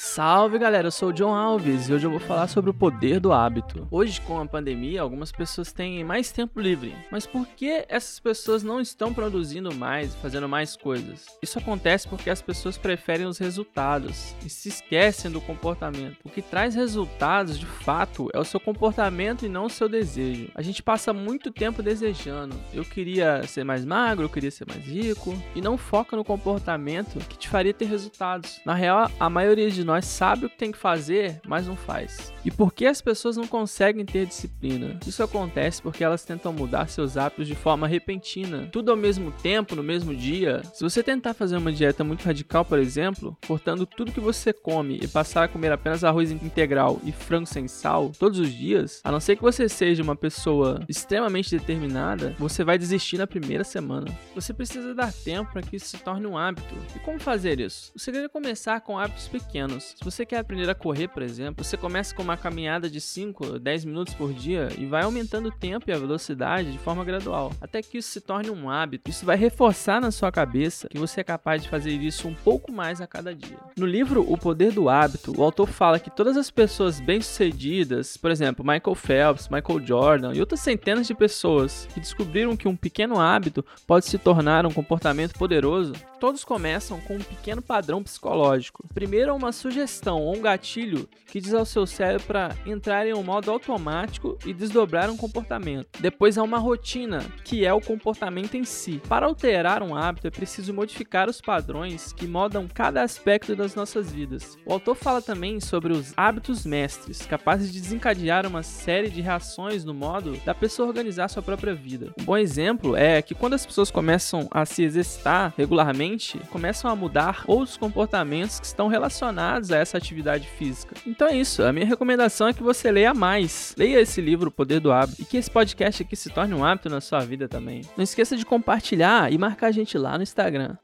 Salve galera, eu sou o John Alves e hoje eu vou falar sobre o poder do hábito. Hoje, com a pandemia, algumas pessoas têm mais tempo livre, mas por que essas pessoas não estão produzindo mais, fazendo mais coisas? Isso acontece porque as pessoas preferem os resultados e se esquecem do comportamento. O que traz resultados de fato é o seu comportamento e não o seu desejo. A gente passa muito tempo desejando, eu queria ser mais magro, eu queria ser mais rico, e não foca no comportamento que te faria ter resultados. Na real, a maioria de nós sabe o que tem que fazer, mas não faz. E por que as pessoas não conseguem ter disciplina? Isso acontece porque elas tentam mudar seus hábitos de forma repentina, tudo ao mesmo tempo, no mesmo dia. Se você tentar fazer uma dieta muito radical, por exemplo, cortando tudo que você come e passar a comer apenas arroz integral e frango sem sal todos os dias, a não ser que você seja uma pessoa extremamente determinada, você vai desistir na primeira semana. Você precisa dar tempo para que isso se torne um hábito. E como fazer isso? O segredo é começar com hábitos pequenos anos. Se você quer aprender a correr, por exemplo, você começa com uma caminhada de 5, 10 minutos por dia e vai aumentando o tempo e a velocidade de forma gradual, até que isso se torne um hábito. Isso vai reforçar na sua cabeça que você é capaz de fazer isso um pouco mais a cada dia. No livro O Poder do Hábito, o autor fala que todas as pessoas bem-sucedidas, por exemplo, Michael Phelps, Michael Jordan e outras centenas de pessoas que descobriram que um pequeno hábito pode se tornar um comportamento poderoso, todos começam com um pequeno padrão psicológico. Primeiro, uma sugestão ou um gatilho que diz ao seu cérebro para entrar em um modo automático e desdobrar um comportamento. Depois há uma rotina, que é o comportamento em si. Para alterar um hábito é preciso modificar os padrões que modam cada aspecto das nossas vidas. O autor fala também sobre os hábitos mestres, capazes de desencadear uma série de reações no modo da pessoa organizar sua própria vida. Um bom exemplo é que quando as pessoas começam a se exercitar regularmente, começam a mudar outros comportamentos que estão relacionados relacionados a essa atividade física. Então é isso, a minha recomendação é que você leia mais. Leia esse livro, O Poder do Hábito, e que esse podcast aqui se torne um hábito na sua vida também. Não esqueça de compartilhar e marcar a gente lá no Instagram.